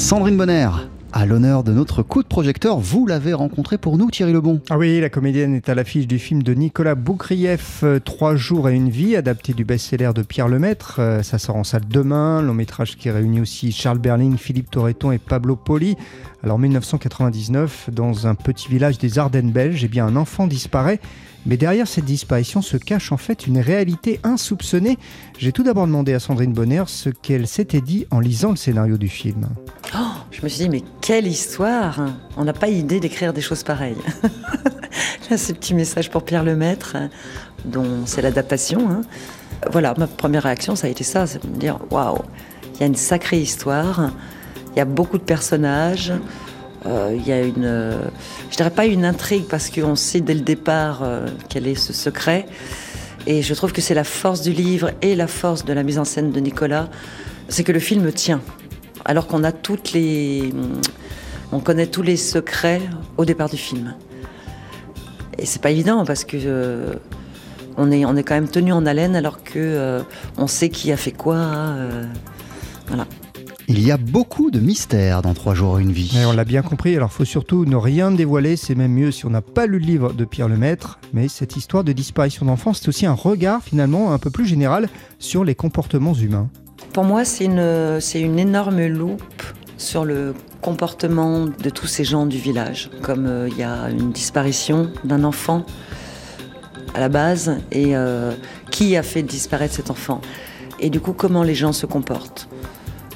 Sandrine Bonner, à l'honneur de notre coup de projecteur, vous l'avez rencontré pour nous, Thierry Lebon. Ah oui, la comédienne est à l'affiche du film de Nicolas Boukrieff, euh, Trois jours et une vie, adapté du best-seller de Pierre Lemaître. Euh, ça sort en salle demain, long métrage qui réunit aussi Charles Berling, Philippe Torreton et Pablo Poli. Alors 1999, dans un petit village des Ardennes belges, eh bien un enfant disparaît. Mais derrière cette disparition se cache en fait une réalité insoupçonnée. J'ai tout d'abord demandé à Sandrine Bonner ce qu'elle s'était dit en lisant le scénario du film. Oh, je me suis dit, mais quelle histoire On n'a pas idée d'écrire des choses pareilles. Là, ce petit message pour Pierre Lemaître, dont c'est l'adaptation. Hein. Voilà, ma première réaction, ça a été ça, c'est de me dire, waouh, il y a une sacrée histoire, il y a beaucoup de personnages, euh, il y a une, je dirais pas une intrigue parce qu'on sait dès le départ euh, quel est ce secret. Et je trouve que c'est la force du livre et la force de la mise en scène de Nicolas, c'est que le film tient. Alors qu'on a toutes les, on connaît tous les secrets au départ du film. Et c'est pas évident parce que euh, on est, on est quand même tenu en haleine alors que on sait qui a fait quoi. voilà. Il y a beaucoup de mystères dans Trois jours et une vie. on l'a bien compris, alors faut surtout ne rien dévoiler, c'est même mieux si on n'a pas lu le livre de Pierre Lemaître. Mais cette histoire de disparition d'enfants, c'est aussi un regard finalement un peu plus général sur les comportements humains. Pour moi, c'est une, c'est une énorme loupe sur le comportement de tous ces gens du village. Comme euh, il y a une disparition d'un enfant à la base, et euh, qui a fait disparaître cet enfant. Et du coup, comment les gens se comportent.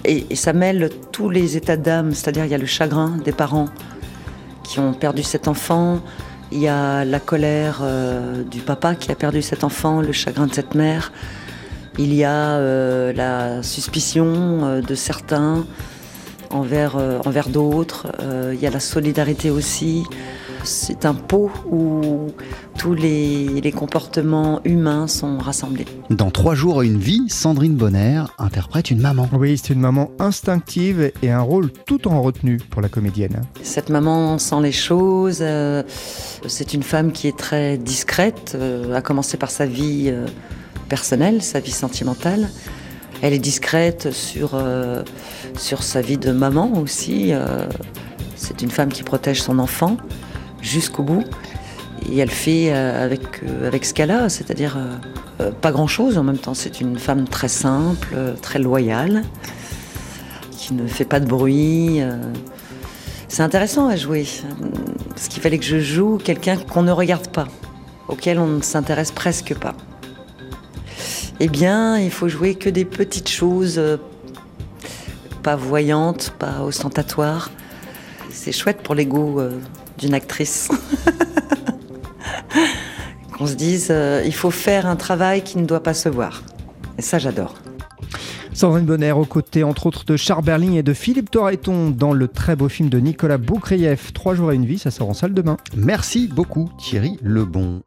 Et, ça mêle tous les états d'âme, c'est-à-dire il y a le chagrin des parents qui ont perdu cet enfant, il y a la colère euh, du papa qui a perdu cet enfant, le chagrin de cette mère, il y a euh, la suspicion euh, de certains envers, envers d'autres, il y a la solidarité aussi. C'est un pot où tous les, comportements humains sont rassemblés. Dans Trois jours et une vie, Sandrine Bonner interprète une maman. Oui, c'est une maman instinctive et un rôle tout en retenue pour la comédienne. Cette maman sent les choses. Euh, c'est une femme qui est très discrète, euh, à commencer par sa vie euh, personnelle, sa vie sentimentale. Elle est discrète sur, sur sa vie de maman aussi. c'est une femme qui protège son enfant jusqu'au bout. Et elle fait euh, avec, euh, avec ce qu'elle a, c'est-à-dire euh, pas grand-chose en même temps. C'est une femme très simple, très loyale, qui ne fait pas de bruit. C'est intéressant à jouer, parce qu'il fallait que je joue quelqu'un qu'on ne regarde pas, auquel on ne s'intéresse presque pas. Eh bien, il faut jouer que des petites choses, pas voyantes, pas ostentatoires. C'est chouette pour l'ego d'une actrice. Qu'on se dise, euh, il faut faire un travail qui ne doit pas se voir. Et ça, j'adore. Sandrine Bonner aux côtés entre autres de Charles Berling et de Philippe Torreton dans le très beau film de Nicolas Boukrieff, Trois jours et une vie, ça sort en salle demain. Merci beaucoup Thierry Lebon.